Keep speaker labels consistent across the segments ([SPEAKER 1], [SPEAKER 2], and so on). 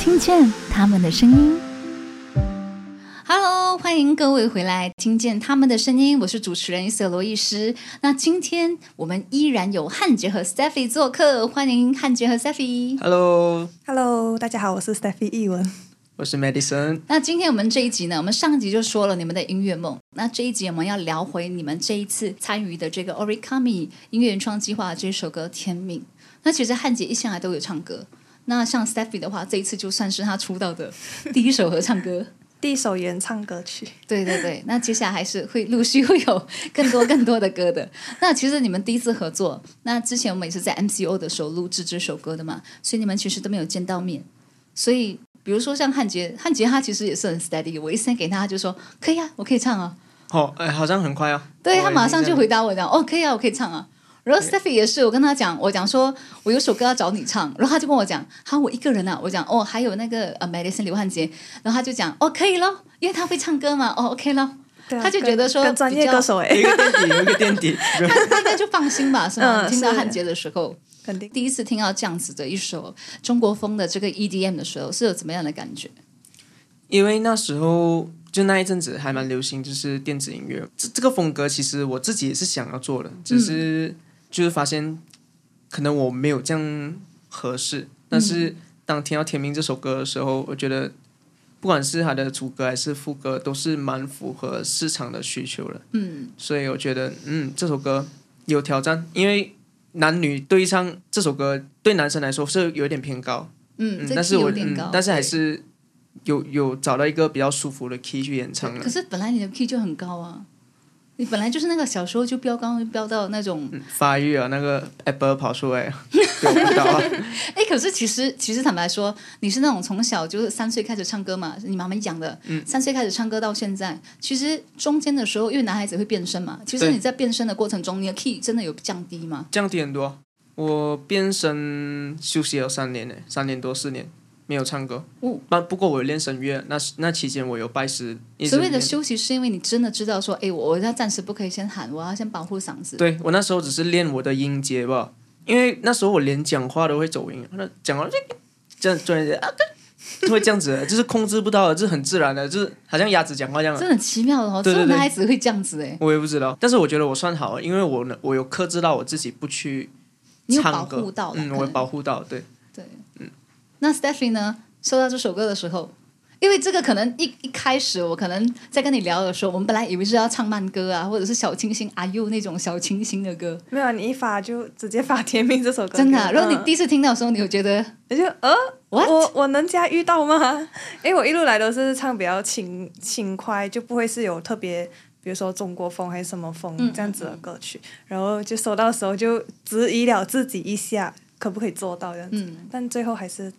[SPEAKER 1] 听见他们的声音。
[SPEAKER 2] Hello，欢迎各位回来，听见他们的声音，我是主持人色罗医师。那今天我们依然有汉杰和 Steffi 做客，欢迎汉杰和 Steffi。
[SPEAKER 3] Hello，Hello，大家好，我是 Steffi 译文。
[SPEAKER 4] 我是 Madison。
[SPEAKER 2] 那今天我们这一集呢，我们上集就说了你们的音乐梦，那这一集我们要聊回你们这一次参与的这个 Origami 音乐原创计划这首歌《天命》。那其实汉杰一向来都有唱歌，那像 Steffi 的话，这一次就算是他出道的第一首合唱歌。
[SPEAKER 3] 第一首原唱歌曲，
[SPEAKER 2] 对对对，那接下来还是会陆续会有更多更多的歌的。那其实你们第一次合作，那之前我们也是在 MCO 的时候录制这首歌的嘛，所以你们其实都没有见到面。所以比如说像汉杰，汉杰他其实也是很 steady，我一 send 给他，他就说可以啊，我可以唱啊。
[SPEAKER 4] 哦，哎，好像很快啊。
[SPEAKER 2] 对他马上就回答我讲，哦，可以啊，我可以唱啊。然后 Steffi 也是，我跟他讲，我讲说我有首歌要找你唱，然后他就跟我讲，好，我一个人啊，我讲哦，还有那个呃 Madison 刘汉杰，然后他就讲，哦，可以咯，因为他会唱歌嘛，哦，OK 咯，他就觉得说
[SPEAKER 3] 专业歌手哎、
[SPEAKER 4] 一个垫底，有一个垫底。
[SPEAKER 2] 他应该就放心吧，是吗？
[SPEAKER 3] 嗯
[SPEAKER 2] 听到汉杰的时候，
[SPEAKER 3] 肯定
[SPEAKER 2] 第一次听到这样子的一首中国风的这个 EDM 的时候，是有怎么样的感觉？
[SPEAKER 4] 因为那时候就那一阵子还蛮流行，就是电子音乐。这这个风格其实我自己也是想要做的，只是就是发现可能我没有这样合适。但是当听到《天命》这首歌的时候，我觉得不管是它的主歌还是副歌，都是蛮符合市场的需求的。
[SPEAKER 2] 嗯，
[SPEAKER 4] 所以我觉得，嗯，这首歌有挑战，因为男女对唱这首歌对男生来说是有点偏高，
[SPEAKER 2] 嗯，
[SPEAKER 4] 嗯，但是我但是还。是有有找到一个比较舒服的 key 去演唱了。
[SPEAKER 2] 可是本来你的 key 就很高啊，你本来就是那个小时候就飙高飙到那种，
[SPEAKER 4] 嗯发育啊，那个 Apple 跑出来，有不到啊。
[SPEAKER 2] 哎，可是其实其实坦白说，你是那种从小就是三岁开始唱歌嘛，你妈妈讲的，
[SPEAKER 4] 嗯
[SPEAKER 2] 三岁开始唱歌到现在，其实中间的时候，因为男孩子会变声嘛，其实你在变声的过程中，你的 key 真的有降低吗？
[SPEAKER 4] 降低很多。我变声休息了三年呢，三年多四年没有唱歌。
[SPEAKER 2] 哦
[SPEAKER 4] 不不过我有练声乐，那那期间我有拜师。
[SPEAKER 2] 所谓的休息，是因为你真的知道说，哎，我我要暂时不可以先喊，我要先保护嗓子。
[SPEAKER 4] 对我那时候只是练我的音节吧，因为那时候我连讲话都会走音，那讲话这样突然间啊，就会这样子，就是控制不到的，就是很自然的，就是好像鸭子讲话这样的。
[SPEAKER 2] 真的很奇妙的哦，只有
[SPEAKER 4] 对对对
[SPEAKER 2] 男孩子会这样子哎，
[SPEAKER 4] 我也不知道，但是我觉得我算好了，因为我呢，我有克制到我自己不去
[SPEAKER 2] 你有
[SPEAKER 4] 唱歌
[SPEAKER 2] 保护到
[SPEAKER 4] 嗯，我有保护到，对，
[SPEAKER 2] 对，那 Stephy 呢？收到这首歌的时候，因为这个可能一一开始我可能在跟你聊的时候，我们本来以为是要唱慢歌啊，或者是小清新啊 you 那种小清新的歌，
[SPEAKER 3] 没有你一发就直接发《甜蜜》这首歌，
[SPEAKER 2] 真的啊、如果你
[SPEAKER 3] 嗯
[SPEAKER 2] 第一次听到的时候，你有觉得
[SPEAKER 3] 我就呃？我我能驾驭到吗？因为我一路来都是唱比较轻轻快，就不会是有特别。比如说中国风还是什么风
[SPEAKER 2] 嗯
[SPEAKER 3] 这样子的歌曲，然后就收到的时候就质疑了自己一下，可不可以做到这样子？
[SPEAKER 2] 嗯
[SPEAKER 3] 但最后还是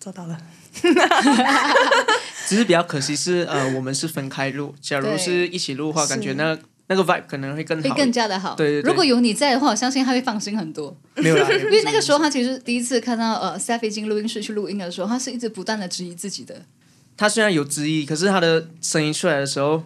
[SPEAKER 3] 做到了。
[SPEAKER 4] 只是比较可惜是呃，我们是分开录，假如是一起录的话，感觉那那个 vibe 可能会更
[SPEAKER 2] 会
[SPEAKER 4] 好，
[SPEAKER 2] 更加的好？
[SPEAKER 4] 对对对
[SPEAKER 2] 如果有你在的话，我相信他会放心很多。
[SPEAKER 4] 没有啦，因
[SPEAKER 2] 因为那个时候他其实第一次看到呃 Steffi 进录音室去录音的时候，他是一直不断的质疑自己的。
[SPEAKER 4] 他虽然有质疑，可是他的声音出来的时候，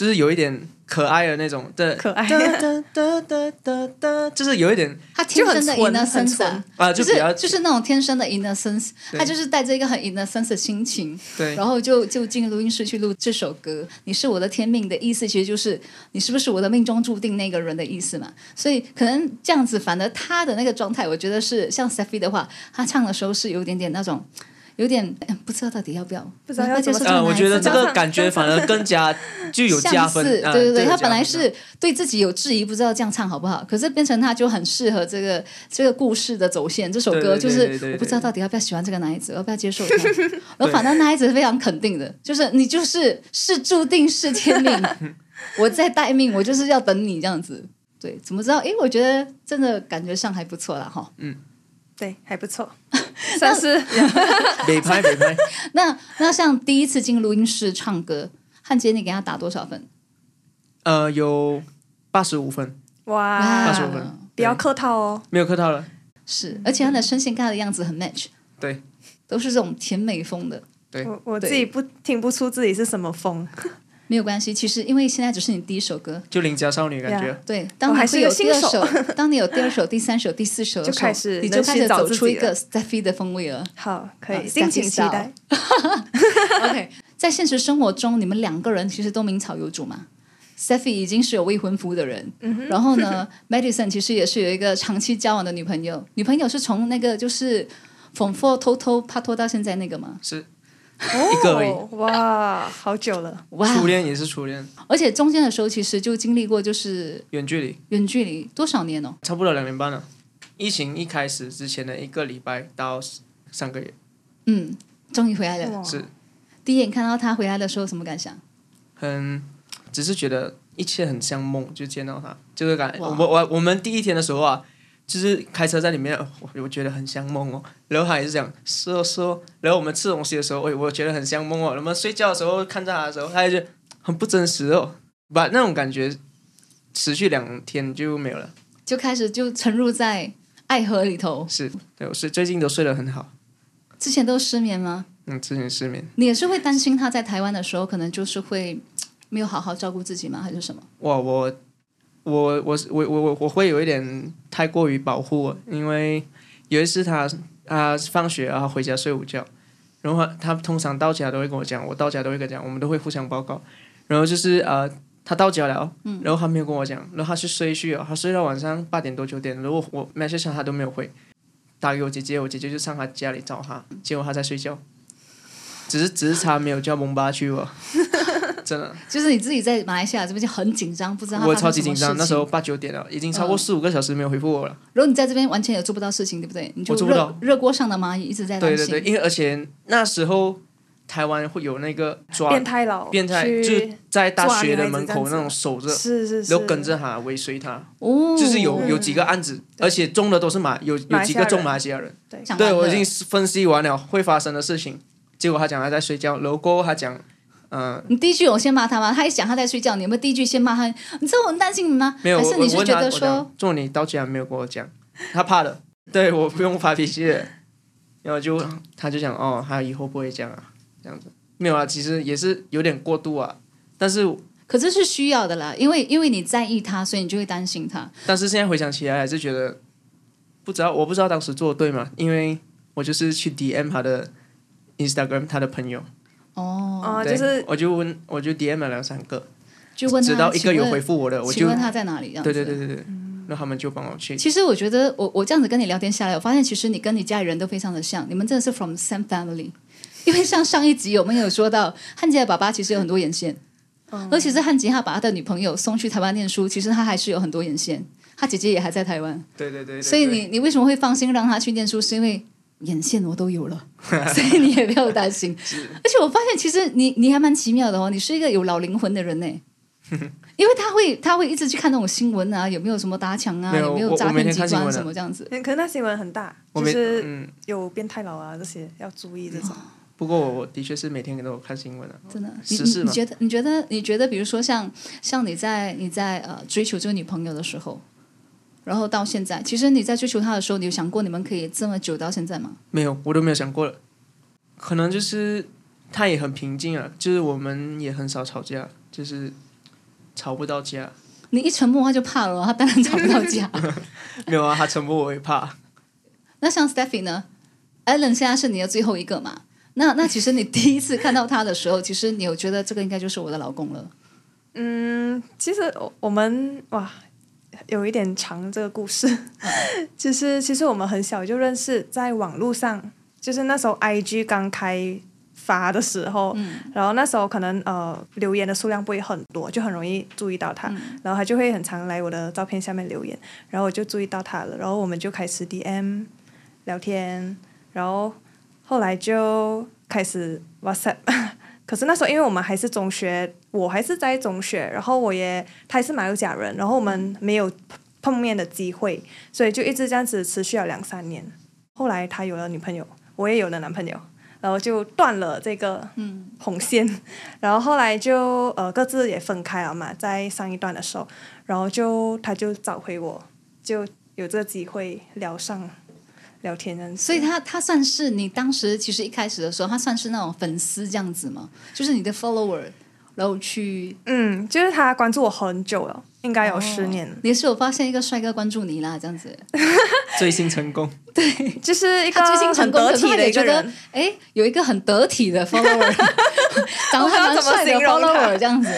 [SPEAKER 4] 就是有一点可爱的那种的，
[SPEAKER 3] 可爱
[SPEAKER 4] 哒哒哒哒哒哒，就是有一点
[SPEAKER 2] 他天生的 innocence 啊
[SPEAKER 4] 啊，
[SPEAKER 2] 就
[SPEAKER 4] 就是比较
[SPEAKER 2] 就是那种天生的 innocence，他就是带着一个很 innocence 的心情，
[SPEAKER 4] 对
[SPEAKER 2] 然后就就进录音室去录这首歌。你是我的天命的意思，其实就是你是不是我的命中注定那个人的意思嘛。所以可能这样子，反而他的那个状态，我觉得是像 Steffi 的话，他唱的时候是有点点那种。有点嗯不知道到底要不要，
[SPEAKER 3] 不知道要怎么
[SPEAKER 4] 呃，
[SPEAKER 2] 接受这个
[SPEAKER 4] 我觉得这个 感觉反而更加具有加分，
[SPEAKER 2] 对对对，他本来是对自己有质疑，不知道这样唱好不好，可是变成他就很适合这个这个故事的走线。这首歌就是我不知道到底要不要喜欢这个男孩子，要不要接受 他。然后反正男孩子是非常肯定的，就是你就是是注定是天命，我在待命，我就是要等你这样子。对，怎么知道？诶，我觉得真的感觉上还不错啦哈。
[SPEAKER 3] 对，还不错，算是
[SPEAKER 4] 北拍北拍，
[SPEAKER 2] 那那像第一次进录音室唱歌，汉杰你给他打多少分？
[SPEAKER 4] 呃，有八十五分，
[SPEAKER 3] 哇，
[SPEAKER 4] 八十五分
[SPEAKER 3] 不要客套哦。
[SPEAKER 4] 没有客套了，
[SPEAKER 2] 是，而且他的声线跟他的样子很 match，
[SPEAKER 4] 对。
[SPEAKER 2] 都是这种甜美风的。
[SPEAKER 4] 对。
[SPEAKER 3] 我我自己不听不出自己是什么风，
[SPEAKER 2] 没有关系。其实因为现在只是你第一首歌，
[SPEAKER 4] 就邻家少女感觉。
[SPEAKER 3] Yeah
[SPEAKER 2] 对，当你
[SPEAKER 3] 还是
[SPEAKER 2] 会有第二首，当你有第二首、第三首、第四首的时候，
[SPEAKER 3] 就开始
[SPEAKER 2] 你就开始走出一个
[SPEAKER 3] 自己了。
[SPEAKER 2] Steffi 的风味了。
[SPEAKER 3] 好，可
[SPEAKER 2] 啊
[SPEAKER 3] 以，敬请期待。
[SPEAKER 2] OK，在现实生活中，你们两个人其实都名草有主嘛。Steffi 已经是有未婚夫的人，然后呢，Madison 其实也是有一个长期交往的女朋友，女朋友是从那个就是 from four 偷偷拍拖到现在那个吗，
[SPEAKER 4] 是 一个而已
[SPEAKER 3] 哦，哇，好久了，
[SPEAKER 2] 哇！
[SPEAKER 4] 初恋也是初恋，
[SPEAKER 2] 而且中间的时候其实就经历过就是
[SPEAKER 4] 远距离
[SPEAKER 2] 远距离多少年哦？
[SPEAKER 4] 差不多两年半了。疫情一开始之前的一个礼拜到三个月，
[SPEAKER 2] 嗯，终于回来了。
[SPEAKER 4] 是
[SPEAKER 2] 第一眼看到他回来的时候，什么感想？
[SPEAKER 4] 很只是觉得一切很像梦，就见到他，就是感
[SPEAKER 2] 哇
[SPEAKER 4] 我我我们第一天的时候啊，就是开车在里面，我我觉得很像梦哦。然后他也是讲是哦是哦，然后我们吃东西的时候，我，我觉得很像梦哦。我们睡觉的时候看着他的时候，他也就很不真实哦，把那种感觉持续两天就没有了。
[SPEAKER 2] 就开始就沉入在爱河里头。
[SPEAKER 4] 是对，我是最近都睡得很好，
[SPEAKER 2] 之前都失眠吗？
[SPEAKER 4] 嗯，之前失眠。
[SPEAKER 2] 你也是会担心他在台湾的时候，可能就是会没有好好照顾自己吗？还是什么？
[SPEAKER 4] 哇，我我我我我我我会有一点太过于保护，因为有一次他他放学然后回家睡午觉，然后他他通常到家都会跟我讲，我到家都会跟他讲，我们都会互相报告。然后就是呃，他到家了，然后他没有跟我讲，然后他去睡去了，他睡到晚上八点多九点，然后我 message 他他都没有回，打给我姐姐，我姐姐就上他家里找他，结果他在睡觉，只是只是他没有叫蒙巴去哦，真的。
[SPEAKER 2] 就是你自己在马来西亚这边就很紧张，不知道
[SPEAKER 4] 我超级紧张，那时候八九点了，已经超过
[SPEAKER 2] 嗯。
[SPEAKER 4] 四五个小时没有回复我了。
[SPEAKER 2] 然后你在这边完全也做不到事情，对不对？你就热
[SPEAKER 4] 我做不到。
[SPEAKER 2] 热锅上的蚂蚁一直在担心。
[SPEAKER 4] 对对对，因为而且那时候台湾会有那个抓
[SPEAKER 3] 变态佬，
[SPEAKER 4] 变态，就是在大学的门口那种守着，
[SPEAKER 3] 是是是，
[SPEAKER 4] 然后跟着他尾随他，
[SPEAKER 2] 哦，
[SPEAKER 4] 就是有有几个案子，而且中的都是马有有几个中马来西亚人。
[SPEAKER 3] 对。
[SPEAKER 4] 对。我已经分析完了会发生的事情，结果他讲他在睡觉，然后过后他讲，嗯、
[SPEAKER 2] 你第一句我先骂他吗？他一想他在睡觉，你有没有第一句先骂他？你知道我很担心你吗？
[SPEAKER 4] 没有，
[SPEAKER 2] 还是你是觉得说
[SPEAKER 4] 我讲，做你到家没有跟我讲，他怕了，对我不用发脾气的，然后就他就讲哦，他以后不会这样啊，这样子没有啊，其实也是有点过度啊，但是
[SPEAKER 2] 可是是需要的啦，因为因为你在意他，所以你就会担心他。
[SPEAKER 4] 但是现在回想起来还是觉得不知道，我不知道当时做的对吗？因为我就是去 DM 他的 Instagram 他的朋友，
[SPEAKER 2] 哦，
[SPEAKER 3] 哦，
[SPEAKER 4] 对
[SPEAKER 3] 就是
[SPEAKER 4] 我就问我就 DM 了两三个，
[SPEAKER 2] 就问他，
[SPEAKER 4] 直到一个有回复我的，我就
[SPEAKER 2] 请问他在哪里？这样子
[SPEAKER 4] 对对对对对，那他们就帮我去。
[SPEAKER 2] 其实我觉得我我这样子跟你聊天下来，我发现其实你跟你家里人都非常的像，你们真的是 from same family。因为像上一集我们有说到，汉杰的爸爸其实有很多眼线，而且是汉杰他把他的女朋友送去台湾念书，其实他还是有很多眼线，他姐姐也还在台湾，
[SPEAKER 4] 对对对对，
[SPEAKER 2] 所以你你为什么会放心让他去念书？是因为眼线我都有了，所以你也不要担心。而且我发现其实你你还蛮奇妙的哦，你是一个有老灵魂的人呢。因为他会，他会一直去看那种新闻啊，有没有什么打抢啊，
[SPEAKER 4] 没有
[SPEAKER 2] 有没有诈骗集团什么这样子。
[SPEAKER 3] 嗯可是那新闻很大，就是
[SPEAKER 4] 嗯，
[SPEAKER 3] 有变态佬啊这些要注意这种。
[SPEAKER 4] 不过我的确是每天都有看新闻啊，
[SPEAKER 2] 真的，你你你觉得？你觉得？你觉得？比如说像像你在你在呃追求这个女朋友的时候，然后到现在，其实你在追求他的时候，你有想过你们可以这么久到现在吗？
[SPEAKER 4] 没有，我都没有想过了。可能就是他也很平静啊，就是我们也很少吵架，就是吵不到架。
[SPEAKER 2] 你一沉默，他就怕了，他当然吵不到架。
[SPEAKER 4] 没有啊，他沉默我也怕。
[SPEAKER 2] 那像 Steffi 呢？Allen 现在是你的最后一个嘛？那那其实你第一次看到他的时候，其实你有觉得这个应该就是我的老公了。
[SPEAKER 3] 嗯，其实我我们哇，有一点长这个故事，就是其实我们很小就认识，在网络上，就是那时候 IG 刚开发的时候，然后那时候可能呃留言的数量不会很多，就很容易注意到他，然后他就会很常来我的照片下面留言，然后我就注意到他了，然后我们就开始 DM 聊天，然后后来就开始 WhatsApp。可是那时候，因为我们还是中学，我还是在中学，然后我也他也是马六甲人，然后我们没有碰面的机会，所以就一直这样子持续了两三年。后来他有了女朋友，我也有了男朋友，然后就断了这个红线，然后后来就呃各自也分开了嘛，在上一段的时候，然后就他就找回我，就有这个机会聊上聊天这样子。
[SPEAKER 2] 所以他他算是你当时其实一开始的时候，他算是那种粉丝这样子吗？就是你的 follower。然后去，
[SPEAKER 3] 嗯，就是他关注我很久了，应该有十年，
[SPEAKER 2] 你是有发现一个帅哥关注你啦，这样子，
[SPEAKER 4] 追星成功，对
[SPEAKER 3] 就是一个
[SPEAKER 2] 他追星成功，可是
[SPEAKER 3] 很得体
[SPEAKER 2] 他也觉得
[SPEAKER 3] 的一个人。，
[SPEAKER 2] 哎，有一个很得体的 follower，长得还蛮帅的
[SPEAKER 3] 我不知道怎么形容他
[SPEAKER 2] follower 这样子，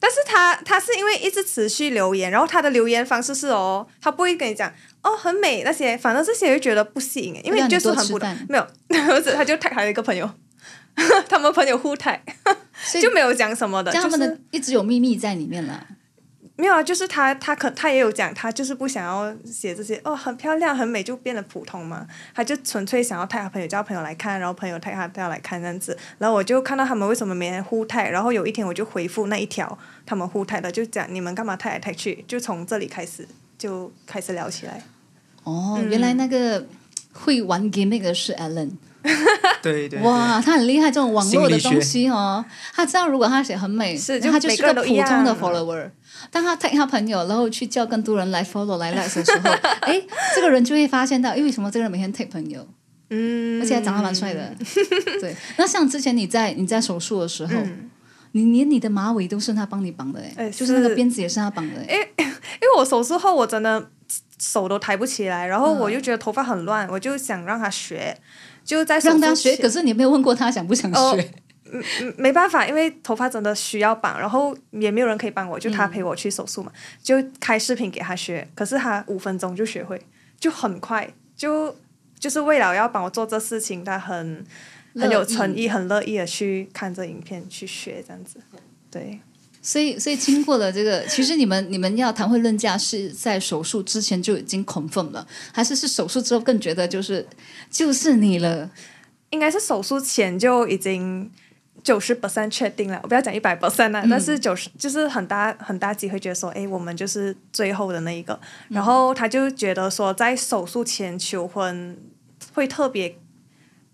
[SPEAKER 3] 但是他他是因为一直持续留言，然后他的留言方式是哦，他不会跟你讲哦很美那些，反正这些就觉得不吸引，因为就是很不没有，儿子他就 tag 还有一个朋友，他们朋友互
[SPEAKER 2] 以
[SPEAKER 3] 就没有讲什么的，
[SPEAKER 2] 他们的
[SPEAKER 3] 就是
[SPEAKER 2] 一直有秘密在里面了。
[SPEAKER 3] 没有啊，就是他他可他也有讲，他就是不想要写这些哦很漂亮很美就变得普通嘛，他就纯粹想要 tag 他朋友叫朋友来看，然后朋友 tag 他他要来看这样子，然后我就看到他们为什么没人互 tag，然后有一天我就回复那一条他们互 tag 的，就讲你们干嘛 tag 来 tag 去，就从这里开始就开始聊起来。
[SPEAKER 2] 哦，
[SPEAKER 3] 嗯。
[SPEAKER 2] 原来那个会玩 gimmick 的是 Alan。
[SPEAKER 4] 对对对。
[SPEAKER 2] 哇，他很厉害，这种网络的东西哦，他知道如果他写很美，
[SPEAKER 3] 是
[SPEAKER 2] 那他就是个普通的 follower。当他 take 他朋友，然后去叫更多人来 follow 来 like 的时候，哎，这个人就会发现到，因为什么这个人每天 take 朋友，
[SPEAKER 3] 嗯，
[SPEAKER 2] 而且还长得蛮帅的。对，那像之前你在你在手术的时候，
[SPEAKER 3] 嗯。
[SPEAKER 2] 你连你的马尾都是他帮你绑的，哎，
[SPEAKER 3] 哎
[SPEAKER 2] 就是那个
[SPEAKER 3] 是
[SPEAKER 2] 辫子也是他绑的，哎，
[SPEAKER 3] 因为我手术后我真的手都抬不起来，然后
[SPEAKER 2] 嗯
[SPEAKER 3] 我就觉得头发很乱，我就想让他学，就在
[SPEAKER 2] 让他学。可是你没有问过他想不想
[SPEAKER 3] 哦
[SPEAKER 2] 学？
[SPEAKER 3] 嗯没办法，因为头发真的需要绑，然后也没有人可以帮我，就他
[SPEAKER 2] 嗯
[SPEAKER 3] 陪我去手术嘛，就开视频给他学，可是他五分钟就学会，就很快，就就是为了要帮我做这事情，他很很有诚意，很乐意的去看这影片去学这样子，对。
[SPEAKER 2] 所以，所以经过了这个，其实你们你们要谈婚论嫁是在手术之前就已经 confirm 了，还是是手术之后更觉得就是就是你了？
[SPEAKER 3] 应该是手术前就已经九十 percent 确定了，我不要讲一百 percent
[SPEAKER 2] 嗯，
[SPEAKER 3] 但是九十就是很大很大机会觉得说，哎，我们就是最后的那一个。然后他就觉得说，在手术前求婚会特别。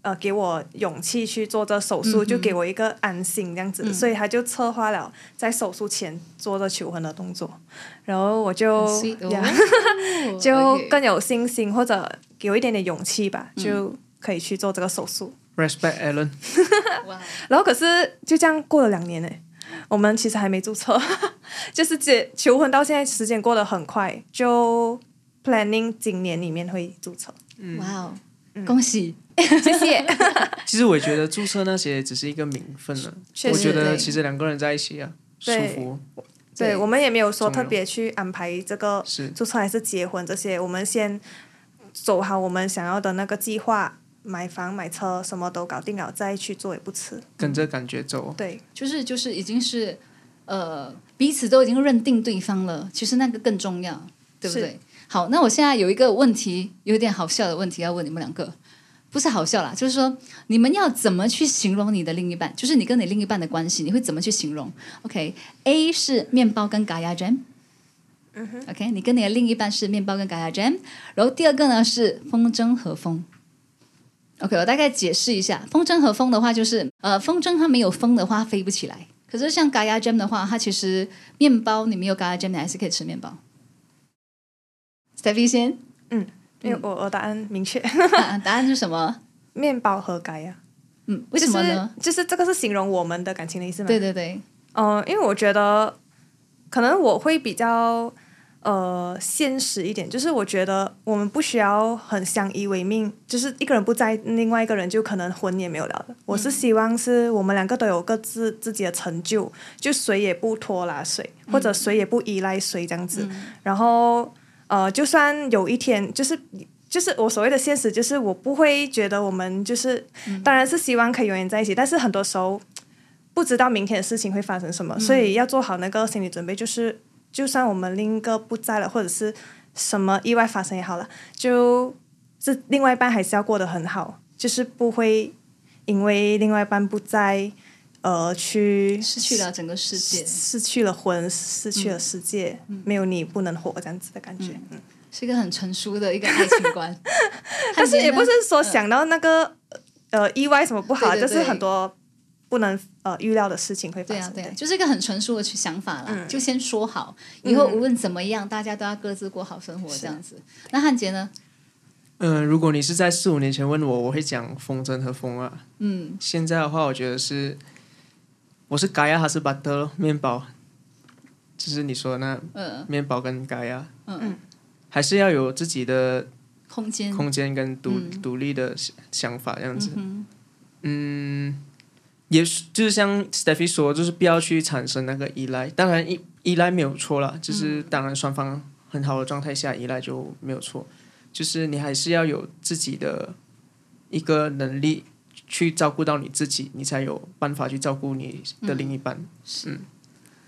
[SPEAKER 3] 呃，给我勇气去做这手术，就给我一个安心这样子，所以他就策划了在手术前做这求婚的动作，然后我就呀
[SPEAKER 2] 哦
[SPEAKER 3] 就更有信心，或者给我一点点勇气吧，就可以去做这个手术。
[SPEAKER 4] respect Alan，
[SPEAKER 2] 哇。
[SPEAKER 3] 然后可是就这样过了两年呢，我们其实还没注册，就是结求婚到现在时间过得很快，就 planning 今年里面会注册。
[SPEAKER 2] 哇哦，恭喜！
[SPEAKER 3] 谢谢。
[SPEAKER 4] 其实我觉得注册那些只是一个名分了，我觉得其实两个人在一起啊，舒服
[SPEAKER 3] 对我们也没有说特别去安排这个
[SPEAKER 4] 是
[SPEAKER 3] 注册还是结婚这些，我们先走好我们想要的那个计划，买房买车什么都搞定了，再去做也不迟。
[SPEAKER 4] 跟着感觉走。
[SPEAKER 3] 对，
[SPEAKER 2] 就是就是已经是呃彼此都已经认定对方了，其实那个更重要，对不对？好，那我现在有一个问题，有点好笑的问题要问你们两个，不是好笑啦，就是说你们要怎么去形容你的另一半，就是你跟你另一半的关系，你会怎么去形容？OK，A、是面包跟嘎牙 jam。OK，你跟你的另一半是面包跟嘎牙 jam，然后第二个呢是风筝和风。OK，我大概解释一下，风筝和风的话就是，呃，风筝它没有风的话飞不起来，可是像嘎牙 jam 的话，它其实面包你没有嘎牙 jam，你还是可以吃面包。Stevie 先，
[SPEAKER 3] 因为我我答案明确，
[SPEAKER 2] 啊答案是什么？
[SPEAKER 3] 面包和改呀。
[SPEAKER 2] 嗯，为什么呢？
[SPEAKER 3] 就是？就是这个是形容我们的感情的意思吗？
[SPEAKER 2] 对对对，
[SPEAKER 3] 嗯、因为我觉得可能我会比较呃现实一点，就是我觉得我们不需要很相依为命，就是一个人不在，另外一个人就可能婚也没有了的。我是希望是我们两个都有各自自己的成就，就谁也不拖拉谁，或者谁也不依赖谁这样子。然后呃，就算有一天就是。就是我所谓的现实，就是我不会觉得我们就是，当然是希望可以永远在一起，但是很多时候不知道明天的事情会发生什么，所以要做好那个心理准备，就是就算我们另一个不在了，或者是什么意外发生也好了，就这另外一半还是要过得很好，就是不会因为另外一半不在，呃，去
[SPEAKER 2] 失去了整个世界，
[SPEAKER 3] 失去了魂，失去了世界，没有你不能活这样子的感觉。嗯
[SPEAKER 2] 是一个很成熟的一个爱情观。
[SPEAKER 3] 但是也不是说
[SPEAKER 2] 嗯
[SPEAKER 3] 想到那个、呃意外什么不好，
[SPEAKER 2] 对对对
[SPEAKER 3] 就是很多不能呃预料的事情会发生。
[SPEAKER 2] 对啊，对啊，就是一个很成熟的去想法啦，
[SPEAKER 3] 嗯
[SPEAKER 2] 就先说好，以后无论怎么样，大家都要各自过好生活这样子。那汉杰呢？
[SPEAKER 4] 嗯、如果你是在四五年前问我，我会讲风筝和风啊。
[SPEAKER 2] 嗯，
[SPEAKER 4] 现在的话，我觉得是我是嘎呀，还是 butter 面包，就是你说的那
[SPEAKER 2] 呃，
[SPEAKER 4] 面包跟嘎呀，
[SPEAKER 2] 嗯，
[SPEAKER 4] 还是要有自己的
[SPEAKER 2] 空间，
[SPEAKER 4] 空间跟独、
[SPEAKER 2] 嗯。
[SPEAKER 4] 独立的想想法这样子。
[SPEAKER 2] 嗯
[SPEAKER 4] 嗯，也是就是像 Stephy 说，就是不要去产生那个依赖。当然依依赖没有错啦，就是当然双方很好的状态下依赖就没有错，就是你还是要有自己的一个能力去照顾到你自己，你才有办法去照顾你的另一半。
[SPEAKER 2] 嗯。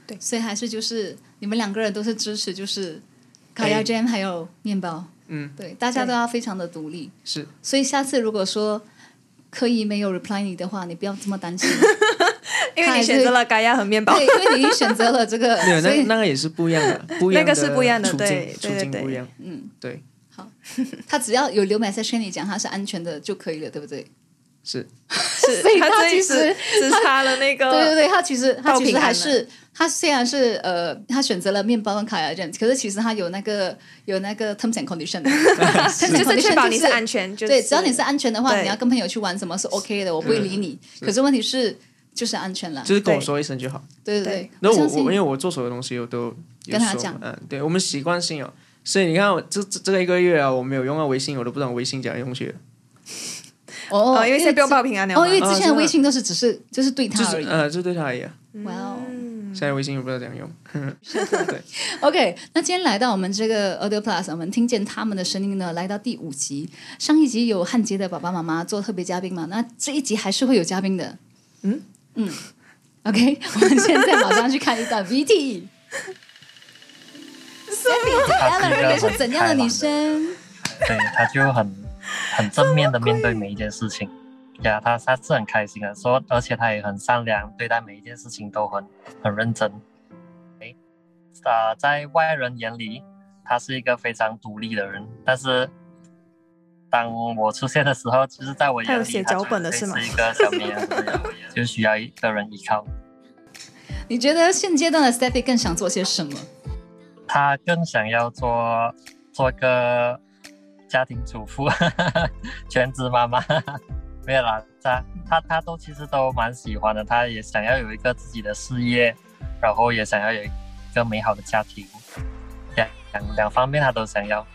[SPEAKER 2] 对，所以还是就是你们两个人都是支持，就是烤鸭 jam 还有面包，
[SPEAKER 4] 嗯，
[SPEAKER 2] 对，大家都要非常的独立。
[SPEAKER 4] 是。
[SPEAKER 2] 所以下次如果说刻意没有 reply 你的话，你不要这么担心，
[SPEAKER 3] 因为你选择了嘎呀和面包。
[SPEAKER 2] 对，，因为你选择了这个，
[SPEAKER 4] 没有那那个也是不一样的，不一样
[SPEAKER 3] 那个是不一样的
[SPEAKER 4] 处境
[SPEAKER 3] 对
[SPEAKER 4] 处
[SPEAKER 3] 对对对
[SPEAKER 4] 境不一样。
[SPEAKER 2] 嗯，
[SPEAKER 4] 对，好。
[SPEAKER 2] 他只要有留 message 跟你讲他是安全的就可以了，对不对？
[SPEAKER 4] 是。
[SPEAKER 3] 是
[SPEAKER 2] 所以他
[SPEAKER 3] 他这一
[SPEAKER 2] 其实
[SPEAKER 3] 只只差了那个
[SPEAKER 2] 对对对，他其实他其实还是他虽然是呃，他选择了面包跟烤鸭 jam，可是其实他有那个有那个 terms and condition，
[SPEAKER 3] 就是确保你
[SPEAKER 2] 是
[SPEAKER 3] 安全，
[SPEAKER 2] 对，只要你是安全的话，你要跟朋友去玩什么是 OK 的，我不会理你。可是问题是就是安全了，
[SPEAKER 4] 就是跟我说一声就好。
[SPEAKER 2] 对对对
[SPEAKER 3] 对。
[SPEAKER 4] 然后我我因为我做所有东西我都
[SPEAKER 2] 跟他讲。
[SPEAKER 4] 嗯，对我们习惯性哦，所以你看我这这这个一个月啊，我没有用到微信，我都不知道微信怎样用去了，
[SPEAKER 2] 哦
[SPEAKER 3] 哦，因为现在不用报平安
[SPEAKER 2] 哦，因为之前的微信都是只是就是对他而已。
[SPEAKER 4] 就是呃，就对他而已啊。
[SPEAKER 2] 哇哦
[SPEAKER 3] 嗯
[SPEAKER 4] 现在微信也不知道怎样用，对，
[SPEAKER 2] OK，那今天来到我们这个 Audio Plus，我们听见他们的声音呢，来到第五集。上一集有汉杰的爸爸妈妈做特别嘉宾嘛？那这一集还是会有嘉宾的。
[SPEAKER 3] 嗯
[SPEAKER 2] 嗯，OK，我们现在马上去看一段 VT。
[SPEAKER 5] 她是一
[SPEAKER 2] Ellen
[SPEAKER 5] 个
[SPEAKER 2] 是怎样的女生？
[SPEAKER 5] 对，他就很很正面的面对每一件事情。呀，他他是很开心的，说，而且他也很善良，对待每一件事情都很很认真。诶，啊，在外人眼里，他是一个非常独立的人，但是当我出现的时候，就是在我眼里，
[SPEAKER 3] 他有写脚本的
[SPEAKER 5] 是
[SPEAKER 3] 是吗
[SPEAKER 5] 是一个小绵羊，就需要一个人依靠。
[SPEAKER 2] 你觉得现阶段的 Stephy 更想做些什么？
[SPEAKER 5] 他更想要做做个家庭主妇，全职妈妈。没有啦，他他他都其实都蛮喜欢的，他也想要有一个自己的事业，然后也想要有一个美好的家庭，两两两方面他都想要。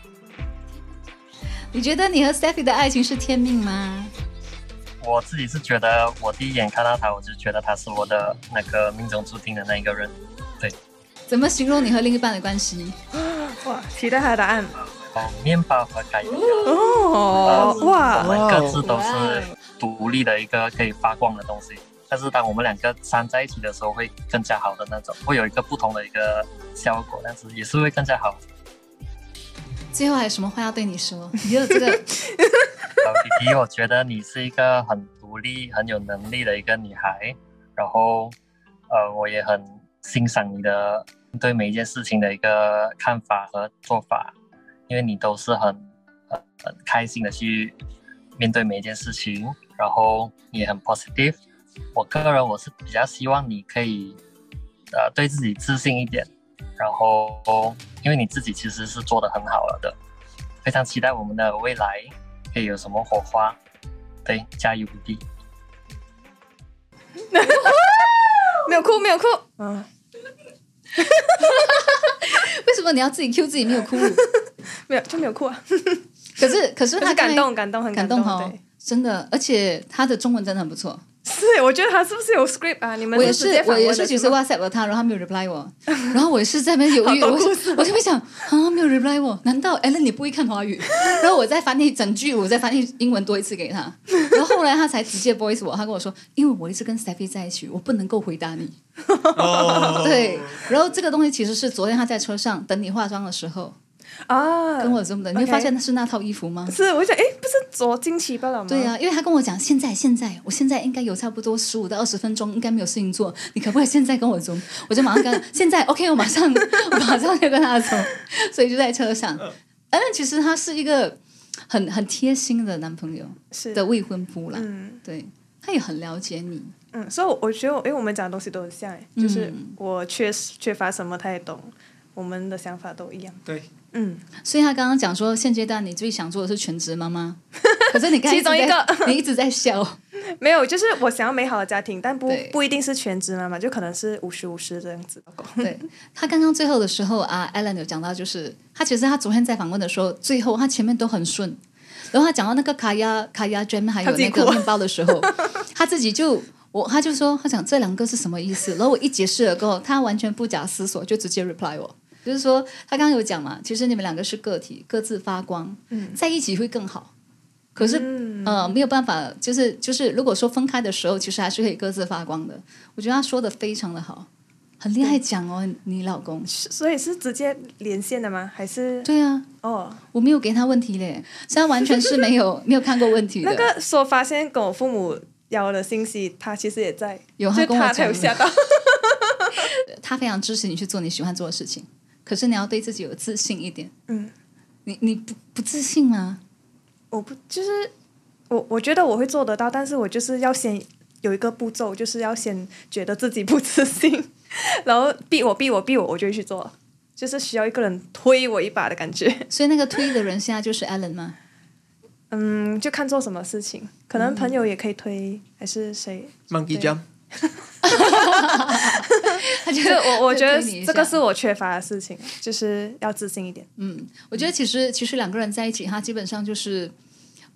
[SPEAKER 2] 你觉得你和 Steffi 的爱情是天命吗？
[SPEAKER 5] 我自己是觉得，我第一眼看到他，我就觉得他是我的那个命中注定的那一个人。
[SPEAKER 2] 对怎么形容你和另一半的关系？
[SPEAKER 3] 哇，期待他的答案
[SPEAKER 5] 哦，面包和改变。
[SPEAKER 3] 哦，
[SPEAKER 5] 我
[SPEAKER 3] 哇，
[SPEAKER 5] 们各自都是独立的一个可以发光的东西。但是当我们两个粘在一起的时候，会更加好的那种，会有一个不同的一个效果，但是也是会更加好。
[SPEAKER 2] 最后还有什么话要对你说？你觉得这个
[SPEAKER 5] 小弟弟，我觉得你是一个很独立、很有能力的一个女孩，然后呃，我也很欣赏你的对每一件事情的一个看法和做法，因为你都是很很很开心的去面对每一件事情，然后你也很 positive。我个人我是比较希望你可以呃对自己自信一点，然后因为你自己其实是做的很好了的，非常期待我们的未来可以有什么火花。对，加油不敌。
[SPEAKER 3] 没有哭，没有哭，嗯，
[SPEAKER 2] 为什么你要自己 Q 自己没有哭？
[SPEAKER 3] 没有就没有哭啊，
[SPEAKER 2] 可是可是他
[SPEAKER 3] 就是感动，感动，很
[SPEAKER 2] 感动哦，，真的，而且他的中文真的很不错。
[SPEAKER 3] 是，我觉得他是不是有 script 啊？你们
[SPEAKER 2] 我也是我也是，其实
[SPEAKER 3] 问的吗
[SPEAKER 2] WhatsApp 了他，然后他没有 reply 我，然后我也是在那边犹豫，我我就会想啊，没有 reply 我，难道 Ellen 你不会看华语？然后我再翻译整句，我再翻译英文多一次给他，然后后来他才直接 voice 我，他跟我说，因为我一直跟 Steffi 在一起，我不能够回答你。
[SPEAKER 4] 哦，
[SPEAKER 2] 对，然后这个东西其实是昨天他在车上等你化妆的时候
[SPEAKER 3] 啊，
[SPEAKER 2] 跟我这么的，你会发现那是那套衣服吗？
[SPEAKER 3] 是，我就想，哎，不是昨惊奇报道吗？
[SPEAKER 2] 对呀、因为他跟我讲，现在现在，我现在应该有差不多十五到二十分钟，应该没有事情做，你可不可以现在跟我走？我就马上跟，现在 OK，我马上 我马上就跟他走，所以就在车上。但其实他是一个很很贴心的男朋友
[SPEAKER 3] 是
[SPEAKER 2] 的未婚夫啦，
[SPEAKER 3] 嗯
[SPEAKER 2] 对，他也很了解你，
[SPEAKER 3] 嗯，所以我我觉得我，因为我们讲的东西都很像，哎，就是
[SPEAKER 2] 嗯
[SPEAKER 3] 我缺缺乏什么，他也懂，我们的想法都一样。
[SPEAKER 4] 对，
[SPEAKER 3] 嗯，
[SPEAKER 2] 所以他刚刚讲说，现阶段你最想做的是全职妈妈，可是你看
[SPEAKER 3] 其中一个。
[SPEAKER 2] 你一直在笑。
[SPEAKER 3] 没有，就是我想要美好的家庭，但不不一定是全职妈妈，就可能是五十五十这样子。
[SPEAKER 2] 对。他刚刚最后的时候啊，Alan 有讲到，就是他其实他昨天在访问的时候，最后他前面都很顺，然后他讲到那个卡亚卡亚 jam 还有那个面包的时候，他自己就我他就说他讲这两个是什么意思，然后我一解释了过后，他完全不假思索就直接 reply 我。就是说，他刚刚有讲嘛，其实你们两个是个体，各自发光，在一起会更好。可是，呃，没有办法，就是就是，如果说分开的时候，其实还是可以各自发光的。我觉得他说的非常的好，很厉害讲哦，你老公。
[SPEAKER 3] 所以是直接连线的吗？还是
[SPEAKER 2] 对啊，
[SPEAKER 3] 哦？
[SPEAKER 2] 我没有给他问题嘞，所以他完全是没有 没有看过问题的。
[SPEAKER 3] 那个说发现跟我父母要的信息，他其实也在，
[SPEAKER 2] 有他跟我讲的
[SPEAKER 3] 有吓到。
[SPEAKER 2] 他非常支持你去做你喜欢做的事情，可是你要对自己有自信一点。
[SPEAKER 3] 嗯，
[SPEAKER 2] 你你不不自信吗？
[SPEAKER 3] 我不就是我，我觉得我会做得到，但是我就是要先有一个步骤，就是要先觉得自己不自信，然后逼我逼我逼我，我就会去做，就是需要一个人推我一把的感觉。
[SPEAKER 2] 所以那个推的人现在就是 Allen 吗？
[SPEAKER 3] 嗯，就看做什么事情，可能朋友也可以推，还是谁
[SPEAKER 4] ？Monkey Jump，
[SPEAKER 2] 他 就
[SPEAKER 3] 就我我觉得
[SPEAKER 2] 你
[SPEAKER 3] 这个是我缺乏的事情，就是要自信一点。
[SPEAKER 2] 嗯，我觉得其实其实两个人在一起，他基本上就是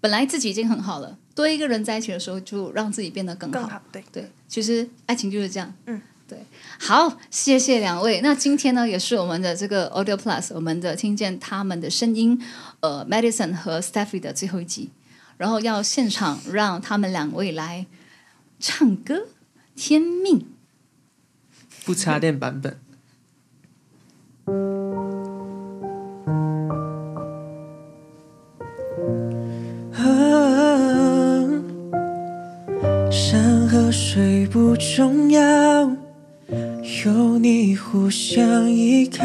[SPEAKER 2] 本来自己已经很好了，多一个人在一起的时候，就让自己变得更好。
[SPEAKER 3] 更好，对，
[SPEAKER 2] 对，其实爱情就是这样。
[SPEAKER 3] 嗯，
[SPEAKER 2] 对。好，谢谢两位。那今天呢，也是我们的这个 Audio Plus，我们的听见他们的声音，呃，Medicine 和 Stephy 的最后一集，然后要现场让他们两位来唱歌，《天命》。
[SPEAKER 4] 不插电版本。啊山和水不重要，有你互相依靠。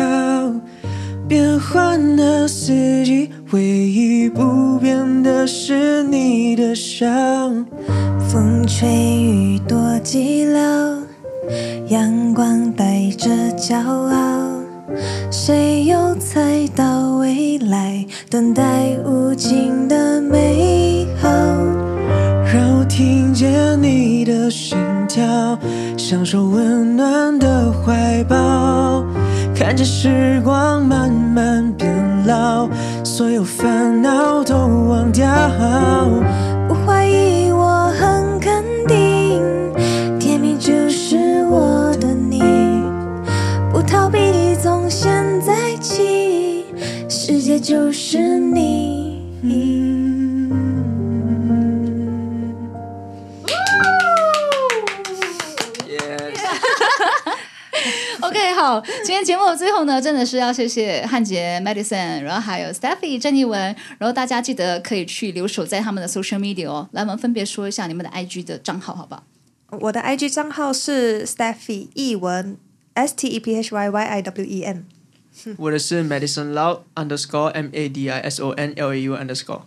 [SPEAKER 4] 变换的四季，唯一不变的是你的笑。
[SPEAKER 6] 风吹雨多寂寥，阳光带着骄傲，谁又猜到未来，等待无尽的美好？
[SPEAKER 4] 让我听见你的心跳，享受温暖的怀抱，看着时光慢慢变老，所有烦恼都忘掉。
[SPEAKER 2] 节目的最后呢，真的是要谢谢汉杰、Madison，然后还有 Stephy 郑义文，然后大家记得可以去留守在他们的 social media 哦。来，我们分别说一下你们的 IG 的账号，好不好？
[SPEAKER 3] 我的 IG 账号是 Stephy 译文 S T E P H Y Y I W E N。
[SPEAKER 4] 我的是 Madison Lau underscore M A D I S O N L A U underscore。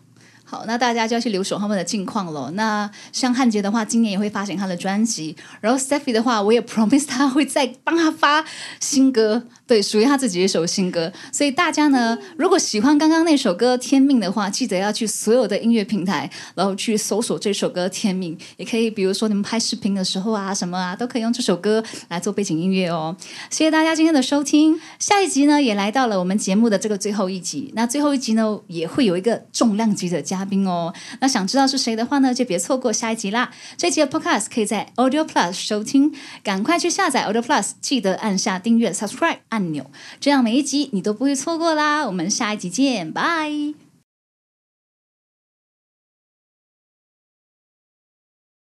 [SPEAKER 2] 好，那大家就要去留守他们的近况了。那像汉杰的话，今年也会发行他的专辑，然后 Stephy 的话，我也 promise 他会再帮他发新歌，对，属于他自己一首新歌。所以大家呢，如果喜欢刚刚那首歌《天命》的话，记得要去所有的音乐平台，然后去搜索这首歌《天命》，也可以，比如说你们拍视频的时候啊，什么啊，都可以用这首歌来做背景音乐哦。谢谢大家今天的收听。下一集呢，也来到了我们节目的这个最后一集。那最后一集呢，也会有一个重量级的嘉宾哦。那想知道是谁的话呢，就别错过下一集啦。这集的 Podcast 可以在 Audio Plus 收听，赶快去下载 Audio Plus，记得按下订阅 Subscribe 按钮，这样每一集你都不会错过啦。我们下一集见，拜。